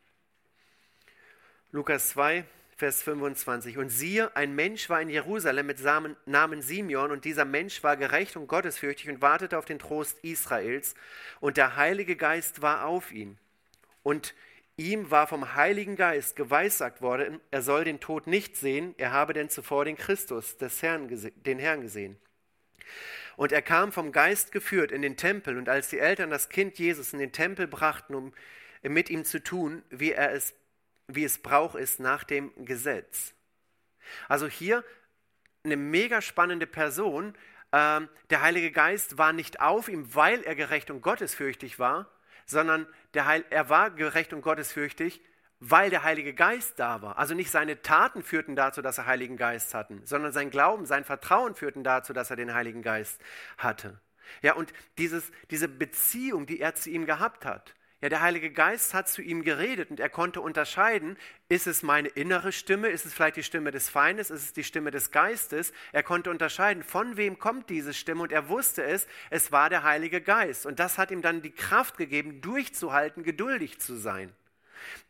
Lukas 2, Vers 25. Und siehe, ein Mensch war in Jerusalem mit Namen Simeon, und dieser Mensch war gerecht und gottesfürchtig und wartete auf den Trost Israels, und der Heilige Geist war auf ihn. Und ihm war vom Heiligen Geist geweissagt worden, er soll den Tod nicht sehen, er habe denn zuvor den Christus, des Herrn, den Herrn gesehen. Und er kam vom Geist geführt in den Tempel, und als die Eltern das Kind Jesus in den Tempel brachten, um mit ihm zu tun, wie er es wie es Brauch ist nach dem Gesetz. Also hier eine mega spannende Person. Ähm, der Heilige Geist war nicht auf ihm, weil er gerecht und gottesfürchtig war, sondern der Heil, er war gerecht und gottesfürchtig, weil der Heilige Geist da war. Also nicht seine Taten führten dazu, dass er Heiligen Geist hatten, sondern sein Glauben, sein Vertrauen führten dazu, dass er den Heiligen Geist hatte. Ja, und dieses, diese Beziehung, die er zu ihm gehabt hat, ja, der Heilige Geist hat zu ihm geredet und er konnte unterscheiden, ist es meine innere Stimme, ist es vielleicht die Stimme des Feindes, ist es die Stimme des Geistes. Er konnte unterscheiden, von wem kommt diese Stimme und er wusste es, es war der Heilige Geist. Und das hat ihm dann die Kraft gegeben, durchzuhalten, geduldig zu sein.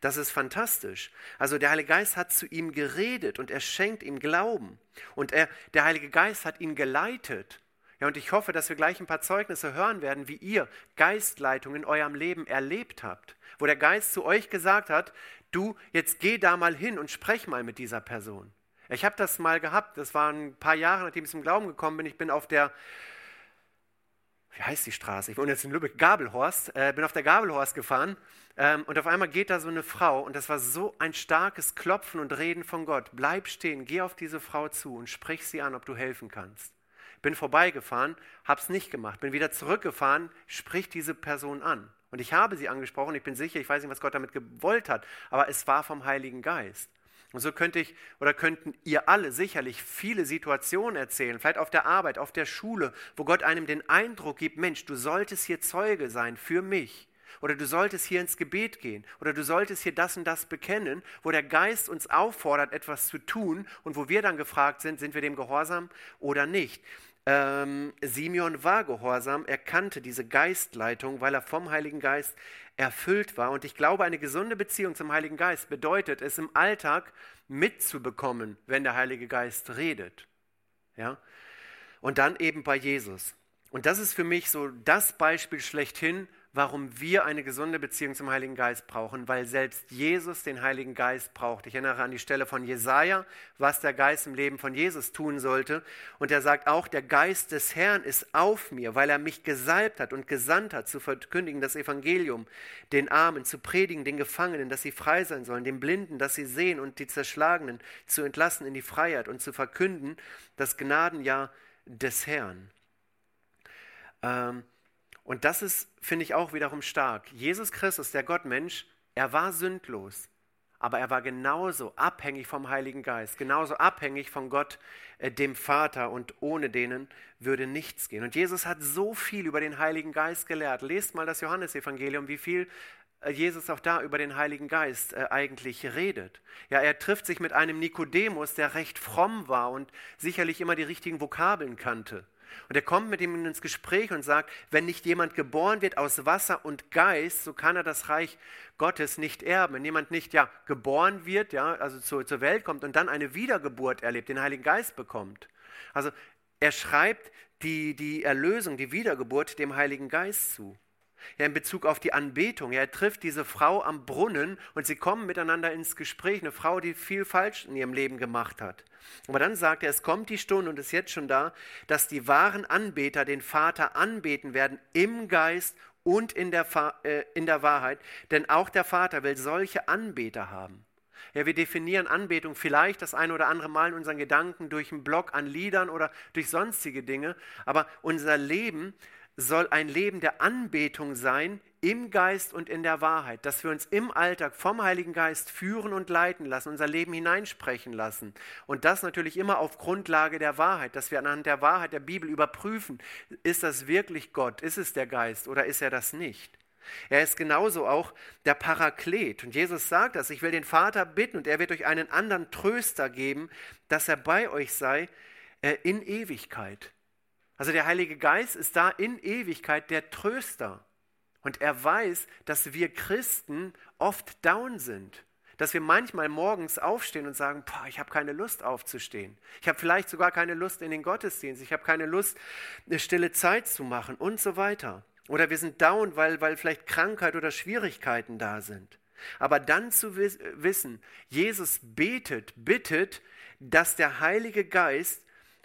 Das ist fantastisch. Also der Heilige Geist hat zu ihm geredet und er schenkt ihm Glauben. Und er, der Heilige Geist hat ihn geleitet. Ja, und ich hoffe, dass wir gleich ein paar Zeugnisse hören werden, wie ihr Geistleitung in eurem Leben erlebt habt, wo der Geist zu euch gesagt hat, du, jetzt geh da mal hin und sprech mal mit dieser Person. Ich habe das mal gehabt, das waren ein paar Jahre, nachdem ich zum Glauben gekommen bin. Ich bin auf der, wie heißt die Straße? Ich wohne jetzt in Lübeck, Gabelhorst, äh, bin auf der Gabelhorst gefahren ähm, und auf einmal geht da so eine Frau und das war so ein starkes Klopfen und Reden von Gott. Bleib stehen, geh auf diese Frau zu und sprich sie an, ob du helfen kannst. Bin vorbeigefahren, habe es nicht gemacht, bin wieder zurückgefahren, spricht diese Person an. Und ich habe sie angesprochen, ich bin sicher, ich weiß nicht, was Gott damit gewollt hat, aber es war vom Heiligen Geist. Und so könnte ich oder könnten ihr alle sicherlich viele Situationen erzählen, vielleicht auf der Arbeit, auf der Schule, wo Gott einem den Eindruck gibt, Mensch, du solltest hier Zeuge sein für mich. Oder du solltest hier ins Gebet gehen. Oder du solltest hier das und das bekennen, wo der Geist uns auffordert, etwas zu tun und wo wir dann gefragt sind, sind wir dem gehorsam oder nicht. Ähm, Simeon war gehorsam, er kannte diese Geistleitung, weil er vom Heiligen Geist erfüllt war. Und ich glaube, eine gesunde Beziehung zum Heiligen Geist bedeutet es im Alltag mitzubekommen, wenn der Heilige Geist redet. Ja? Und dann eben bei Jesus. Und das ist für mich so das Beispiel schlechthin, warum wir eine gesunde Beziehung zum Heiligen Geist brauchen, weil selbst Jesus den Heiligen Geist braucht. Ich erinnere an die Stelle von Jesaja, was der Geist im Leben von Jesus tun sollte. Und er sagt auch, der Geist des Herrn ist auf mir, weil er mich gesalbt hat und gesandt hat, zu verkündigen das Evangelium, den Armen, zu predigen, den Gefangenen, dass sie frei sein sollen, den Blinden, dass sie sehen und die Zerschlagenen zu entlassen in die Freiheit und zu verkünden das Gnadenjahr des Herrn. Ähm, und das ist, finde ich, auch wiederum stark. Jesus Christus, der Gottmensch, er war sündlos, aber er war genauso abhängig vom Heiligen Geist, genauso abhängig von Gott, äh, dem Vater, und ohne denen würde nichts gehen. Und Jesus hat so viel über den Heiligen Geist gelehrt. Lest mal das Johannesevangelium, wie viel äh, Jesus auch da über den Heiligen Geist äh, eigentlich redet. Ja, er trifft sich mit einem Nikodemus, der recht fromm war und sicherlich immer die richtigen Vokabeln kannte. Und er kommt mit ihm ins Gespräch und sagt, wenn nicht jemand geboren wird aus Wasser und Geist, so kann er das Reich Gottes nicht erben. Wenn jemand nicht ja, geboren wird, ja, also zu, zur Welt kommt und dann eine Wiedergeburt erlebt, den Heiligen Geist bekommt. Also er schreibt die, die Erlösung, die Wiedergeburt dem Heiligen Geist zu. Ja, in Bezug auf die Anbetung. Ja, er trifft diese Frau am Brunnen und sie kommen miteinander ins Gespräch. Eine Frau, die viel falsch in ihrem Leben gemacht hat. Aber dann sagt er, es kommt die Stunde und ist jetzt schon da, dass die wahren Anbeter den Vater anbeten werden im Geist und in der, äh, in der Wahrheit. Denn auch der Vater will solche Anbeter haben. Ja, wir definieren Anbetung vielleicht das eine oder andere Mal in unseren Gedanken durch einen Block an Liedern oder durch sonstige Dinge, aber unser Leben soll ein Leben der Anbetung sein im Geist und in der Wahrheit, dass wir uns im Alltag vom Heiligen Geist führen und leiten lassen, unser Leben hineinsprechen lassen. Und das natürlich immer auf Grundlage der Wahrheit, dass wir anhand der Wahrheit der Bibel überprüfen, ist das wirklich Gott, ist es der Geist oder ist er das nicht? Er ist genauso auch der Paraklet. Und Jesus sagt das, ich will den Vater bitten und er wird euch einen anderen Tröster geben, dass er bei euch sei äh, in Ewigkeit. Also der Heilige Geist ist da in Ewigkeit der Tröster. Und er weiß, dass wir Christen oft down sind. Dass wir manchmal morgens aufstehen und sagen, boah, ich habe keine Lust aufzustehen. Ich habe vielleicht sogar keine Lust in den Gottesdienst. Ich habe keine Lust, eine stille Zeit zu machen und so weiter. Oder wir sind down, weil, weil vielleicht Krankheit oder Schwierigkeiten da sind. Aber dann zu wissen, Jesus betet, bittet, dass der Heilige Geist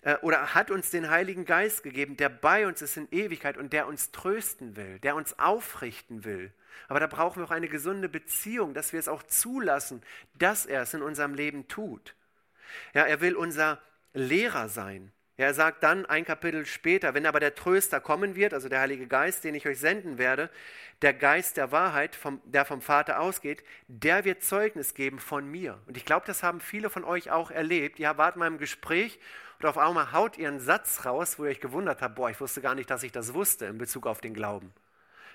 äh, oder hat uns den Heiligen Geist gegeben, der bei uns ist in Ewigkeit und der uns trösten will, der uns aufrichten will. Aber da brauchen wir auch eine gesunde Beziehung, dass wir es auch zulassen, dass er es in unserem Leben tut. Ja, er will unser Lehrer sein. Er sagt dann ein Kapitel später, wenn aber der Tröster kommen wird, also der Heilige Geist, den ich euch senden werde, der Geist der Wahrheit, vom, der vom Vater ausgeht, der wird Zeugnis geben von mir. Und ich glaube, das haben viele von euch auch erlebt. Ihr wart mal im Gespräch und auf einmal haut ihr einen Satz raus, wo ihr euch gewundert habt, boah, ich wusste gar nicht, dass ich das wusste in Bezug auf den Glauben.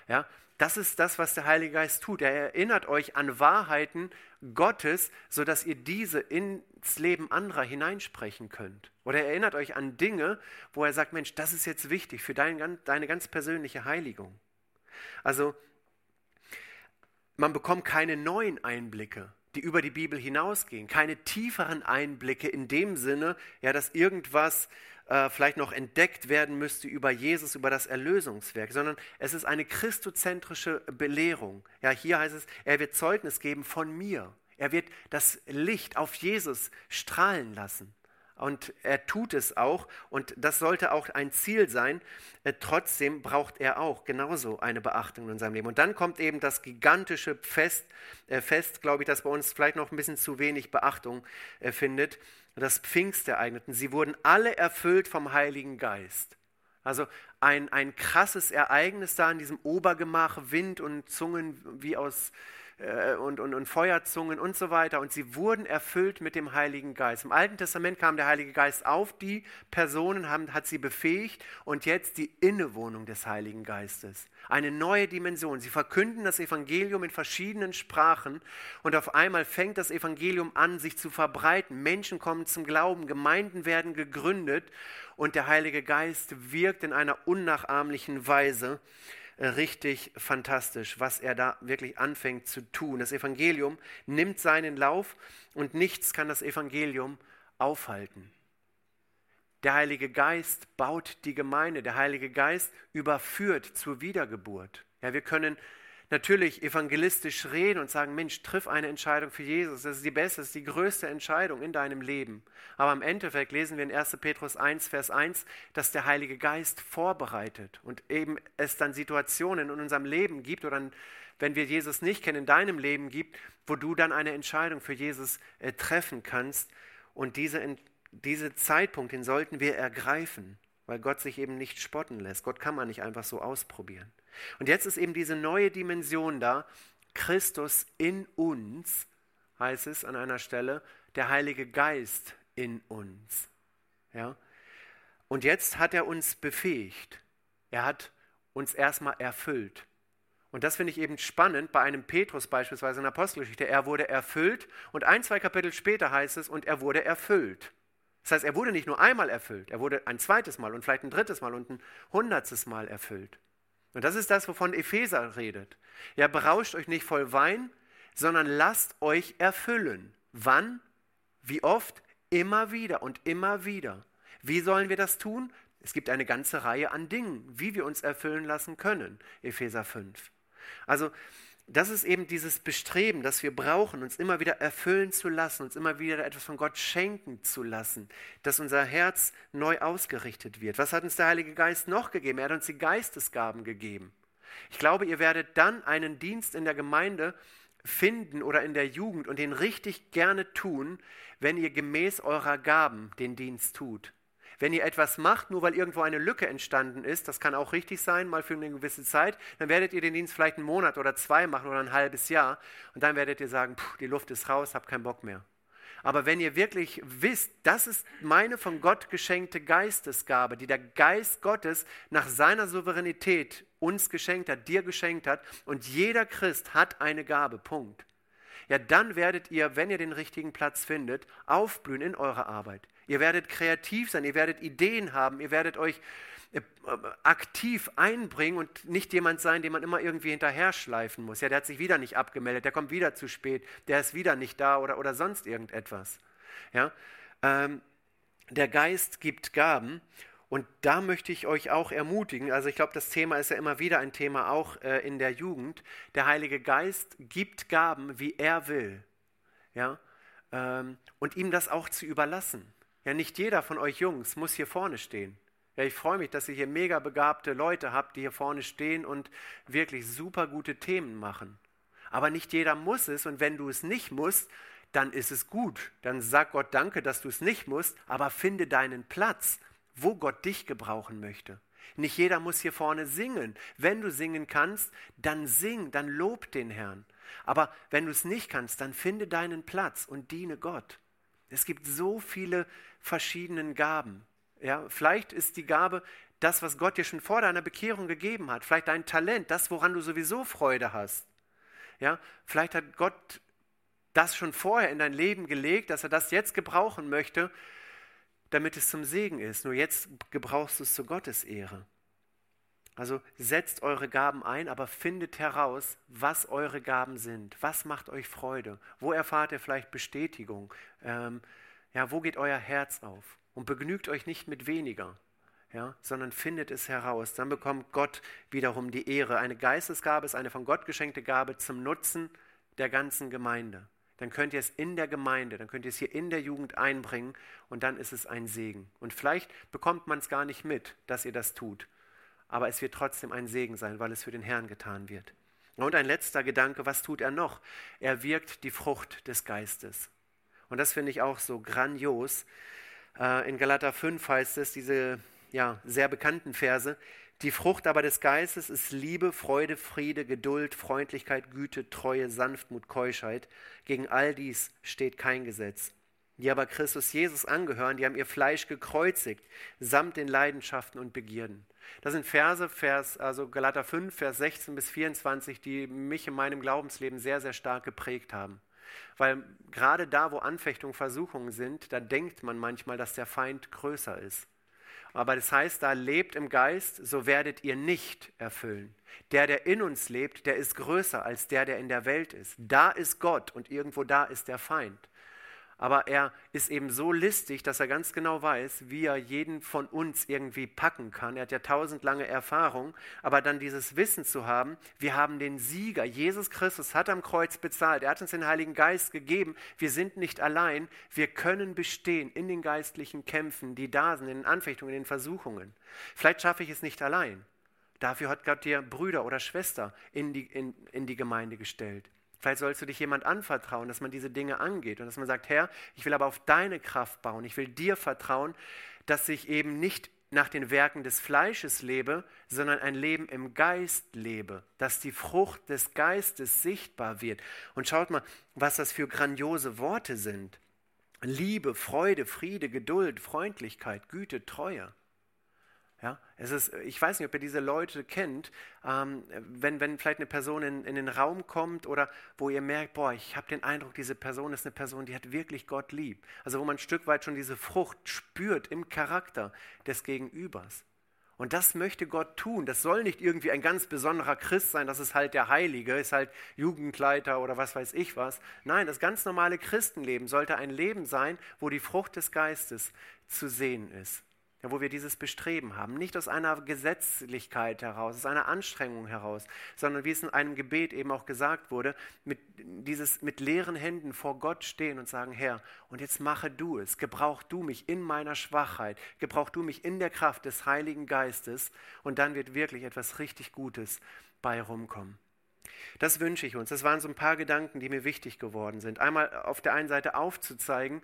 Ja, das ist das, was der Heilige Geist tut. Er erinnert euch an Wahrheiten Gottes, sodass ihr diese ins Leben anderer hineinsprechen könnt. Oder er erinnert euch an Dinge, wo er sagt, Mensch, das ist jetzt wichtig für dein, deine ganz persönliche Heiligung. Also man bekommt keine neuen Einblicke, die über die Bibel hinausgehen, keine tieferen Einblicke in dem Sinne, ja, dass irgendwas äh, vielleicht noch entdeckt werden müsste über Jesus, über das Erlösungswerk, sondern es ist eine christozentrische Belehrung. Ja, hier heißt es, er wird Zeugnis geben von mir. Er wird das Licht auf Jesus strahlen lassen. Und er tut es auch. Und das sollte auch ein Ziel sein. Äh, trotzdem braucht er auch genauso eine Beachtung in seinem Leben. Und dann kommt eben das gigantische Fest, äh, Fest glaube ich, das bei uns vielleicht noch ein bisschen zu wenig Beachtung äh, findet das Pfingstereigneten. Sie wurden alle erfüllt vom Heiligen Geist. Also ein, ein krasses Ereignis da in diesem Obergemach, Wind und Zungen wie aus äh, und, und, und Feuerzungen und so weiter. Und sie wurden erfüllt mit dem Heiligen Geist. Im Alten Testament kam der Heilige Geist auf die Personen, haben, hat sie befähigt und jetzt die Innewohnung des Heiligen Geistes. Eine neue Dimension. Sie verkünden das Evangelium in verschiedenen Sprachen und auf einmal fängt das Evangelium an, sich zu verbreiten. Menschen kommen zum Glauben, Gemeinden werden gegründet und der Heilige Geist wirkt in einer unnachahmlichen Weise. Richtig fantastisch, was er da wirklich anfängt zu tun. Das Evangelium nimmt seinen Lauf und nichts kann das Evangelium aufhalten. Der Heilige Geist baut die Gemeinde, der Heilige Geist überführt zur Wiedergeburt. Ja, wir können natürlich evangelistisch reden und sagen, Mensch, triff eine Entscheidung für Jesus. Das ist die beste, das ist die größte Entscheidung in deinem Leben. Aber im Endeffekt lesen wir in 1. Petrus 1, Vers 1, dass der Heilige Geist vorbereitet und eben es dann Situationen in unserem Leben gibt oder wenn wir Jesus nicht kennen, in deinem Leben gibt, wo du dann eine Entscheidung für Jesus äh, treffen kannst. Und diese, diese Zeitpunkt, den sollten wir ergreifen, weil Gott sich eben nicht spotten lässt. Gott kann man nicht einfach so ausprobieren. Und jetzt ist eben diese neue Dimension da, Christus in uns, heißt es an einer Stelle, der Heilige Geist in uns. Ja? Und jetzt hat er uns befähigt. Er hat uns erstmal erfüllt. Und das finde ich eben spannend bei einem Petrus beispielsweise in der Apostelgeschichte. Er wurde erfüllt und ein, zwei Kapitel später heißt es, und er wurde erfüllt. Das heißt, er wurde nicht nur einmal erfüllt, er wurde ein zweites Mal und vielleicht ein drittes Mal und ein hundertstes Mal erfüllt. Und das ist das, wovon Epheser redet. Ja, berauscht euch nicht voll Wein, sondern lasst euch erfüllen. Wann? Wie oft? Immer wieder und immer wieder. Wie sollen wir das tun? Es gibt eine ganze Reihe an Dingen, wie wir uns erfüllen lassen können. Epheser 5. Also das ist eben dieses Bestreben, das wir brauchen, uns immer wieder erfüllen zu lassen, uns immer wieder etwas von Gott schenken zu lassen, dass unser Herz neu ausgerichtet wird. Was hat uns der Heilige Geist noch gegeben? Er hat uns die Geistesgaben gegeben. Ich glaube, ihr werdet dann einen Dienst in der Gemeinde finden oder in der Jugend und den richtig gerne tun, wenn ihr gemäß eurer Gaben den Dienst tut. Wenn ihr etwas macht, nur weil irgendwo eine Lücke entstanden ist, das kann auch richtig sein, mal für eine gewisse Zeit, dann werdet ihr den Dienst vielleicht einen Monat oder zwei machen oder ein halbes Jahr und dann werdet ihr sagen, die Luft ist raus, hab keinen Bock mehr. Aber wenn ihr wirklich wisst, das ist meine von Gott geschenkte Geistesgabe, die der Geist Gottes nach seiner Souveränität uns geschenkt hat, dir geschenkt hat, und jeder Christ hat eine Gabe, Punkt. Ja, dann werdet ihr, wenn ihr den richtigen Platz findet, aufblühen in eurer Arbeit. Ihr werdet kreativ sein, ihr werdet Ideen haben, ihr werdet euch äh, aktiv einbringen und nicht jemand sein, den man immer irgendwie hinterher schleifen muss. Ja, der hat sich wieder nicht abgemeldet, der kommt wieder zu spät, der ist wieder nicht da oder, oder sonst irgendetwas. Ja, ähm, der Geist gibt Gaben und da möchte ich euch auch ermutigen, also ich glaube, das Thema ist ja immer wieder ein Thema auch äh, in der Jugend. Der Heilige Geist gibt Gaben, wie er will. Ja, ähm, und ihm das auch zu überlassen. Ja, nicht jeder von euch Jungs muss hier vorne stehen. Ja, ich freue mich, dass ihr hier mega begabte Leute habt, die hier vorne stehen und wirklich super gute Themen machen. Aber nicht jeder muss es und wenn du es nicht musst, dann ist es gut. Dann sag Gott Danke, dass du es nicht musst, aber finde deinen Platz, wo Gott dich gebrauchen möchte. Nicht jeder muss hier vorne singen. Wenn du singen kannst, dann sing, dann lob den Herrn. Aber wenn du es nicht kannst, dann finde deinen Platz und diene Gott. Es gibt so viele verschiedene Gaben. Ja, vielleicht ist die Gabe das, was Gott dir schon vor deiner Bekehrung gegeben hat. Vielleicht dein Talent, das, woran du sowieso Freude hast. Ja, vielleicht hat Gott das schon vorher in dein Leben gelegt, dass er das jetzt gebrauchen möchte, damit es zum Segen ist. Nur jetzt gebrauchst du es zu Gottes Ehre. Also setzt eure Gaben ein, aber findet heraus, was eure Gaben sind. Was macht euch Freude? Wo erfahrt ihr vielleicht Bestätigung? Ähm, ja, wo geht euer Herz auf? und begnügt euch nicht mit weniger, ja, sondern findet es heraus. Dann bekommt Gott wiederum die Ehre. Eine Geistesgabe ist eine von Gott geschenkte Gabe zum Nutzen der ganzen Gemeinde. Dann könnt ihr es in der Gemeinde, dann könnt ihr es hier in der Jugend einbringen und dann ist es ein Segen. Und vielleicht bekommt man es gar nicht mit, dass ihr das tut, aber es wird trotzdem ein Segen sein, weil es für den Herrn getan wird. Und ein letzter Gedanke, was tut er noch? Er wirkt die Frucht des Geistes. Und das finde ich auch so grandios. Äh, in Galater 5 heißt es, diese ja, sehr bekannten Verse, die Frucht aber des Geistes ist Liebe, Freude, Friede, Geduld, Freundlichkeit, Güte, Treue, Sanftmut, Keuschheit. Gegen all dies steht kein Gesetz. Die aber Christus Jesus angehören, die haben ihr Fleisch gekreuzigt, samt den Leidenschaften und Begierden. Das sind Verse, Vers, also Galater 5, Vers 16 bis 24, die mich in meinem Glaubensleben sehr, sehr stark geprägt haben. Weil gerade da, wo Anfechtungen, Versuchungen sind, da denkt man manchmal, dass der Feind größer ist. Aber das heißt, da lebt im Geist, so werdet ihr nicht erfüllen. Der, der in uns lebt, der ist größer als der, der in der Welt ist. Da ist Gott und irgendwo da ist der Feind aber er ist eben so listig, dass er ganz genau weiß, wie er jeden von uns irgendwie packen kann. Er hat ja tausendlange Erfahrung, aber dann dieses Wissen zu haben, wir haben den Sieger, Jesus Christus hat am Kreuz bezahlt, er hat uns den Heiligen Geist gegeben, wir sind nicht allein, wir können bestehen in den geistlichen Kämpfen, die da sind, in den Anfechtungen, in den Versuchungen. Vielleicht schaffe ich es nicht allein. Dafür hat Gott dir Brüder oder Schwester in die, in, in die Gemeinde gestellt. Vielleicht sollst du dich jemand anvertrauen, dass man diese Dinge angeht und dass man sagt, Herr, ich will aber auf deine Kraft bauen. Ich will dir vertrauen, dass ich eben nicht nach den Werken des Fleisches lebe, sondern ein Leben im Geist lebe, dass die Frucht des Geistes sichtbar wird. Und schaut mal, was das für grandiose Worte sind. Liebe, Freude, Friede, Geduld, Freundlichkeit, Güte, Treue. Ja, es ist, ich weiß nicht, ob ihr diese Leute kennt, ähm, wenn, wenn vielleicht eine Person in, in den Raum kommt oder wo ihr merkt, boah, ich habe den Eindruck, diese Person ist eine Person, die hat wirklich Gott lieb. Also wo man ein Stück weit schon diese Frucht spürt im Charakter des Gegenübers. Und das möchte Gott tun. Das soll nicht irgendwie ein ganz besonderer Christ sein, das ist halt der Heilige, ist halt Jugendleiter oder was weiß ich was. Nein, das ganz normale Christenleben sollte ein Leben sein, wo die Frucht des Geistes zu sehen ist ja, wo wir dieses Bestreben haben. Nicht aus einer Gesetzlichkeit heraus, aus einer Anstrengung heraus, sondern wie es in einem Gebet eben auch gesagt wurde, mit, dieses, mit leeren Händen vor Gott stehen und sagen, Herr, und jetzt mache du es, gebrauch du mich in meiner Schwachheit, gebrauch du mich in der Kraft des Heiligen Geistes und dann wird wirklich etwas richtig Gutes bei rumkommen. Das wünsche ich uns. Das waren so ein paar Gedanken, die mir wichtig geworden sind. Einmal auf der einen Seite aufzuzeigen,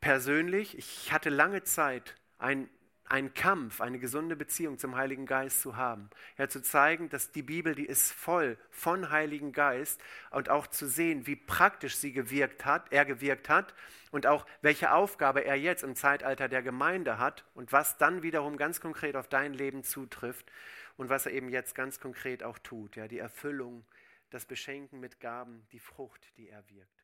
persönlich, ich hatte lange Zeit, ein einen Kampf, eine gesunde Beziehung zum Heiligen Geist zu haben. Ja, zu zeigen, dass die Bibel, die ist voll von Heiligen Geist und auch zu sehen, wie praktisch sie gewirkt hat, er gewirkt hat und auch welche Aufgabe er jetzt im Zeitalter der Gemeinde hat und was dann wiederum ganz konkret auf dein Leben zutrifft und was er eben jetzt ganz konkret auch tut. Ja, die Erfüllung, das Beschenken mit Gaben, die Frucht, die er wirkt.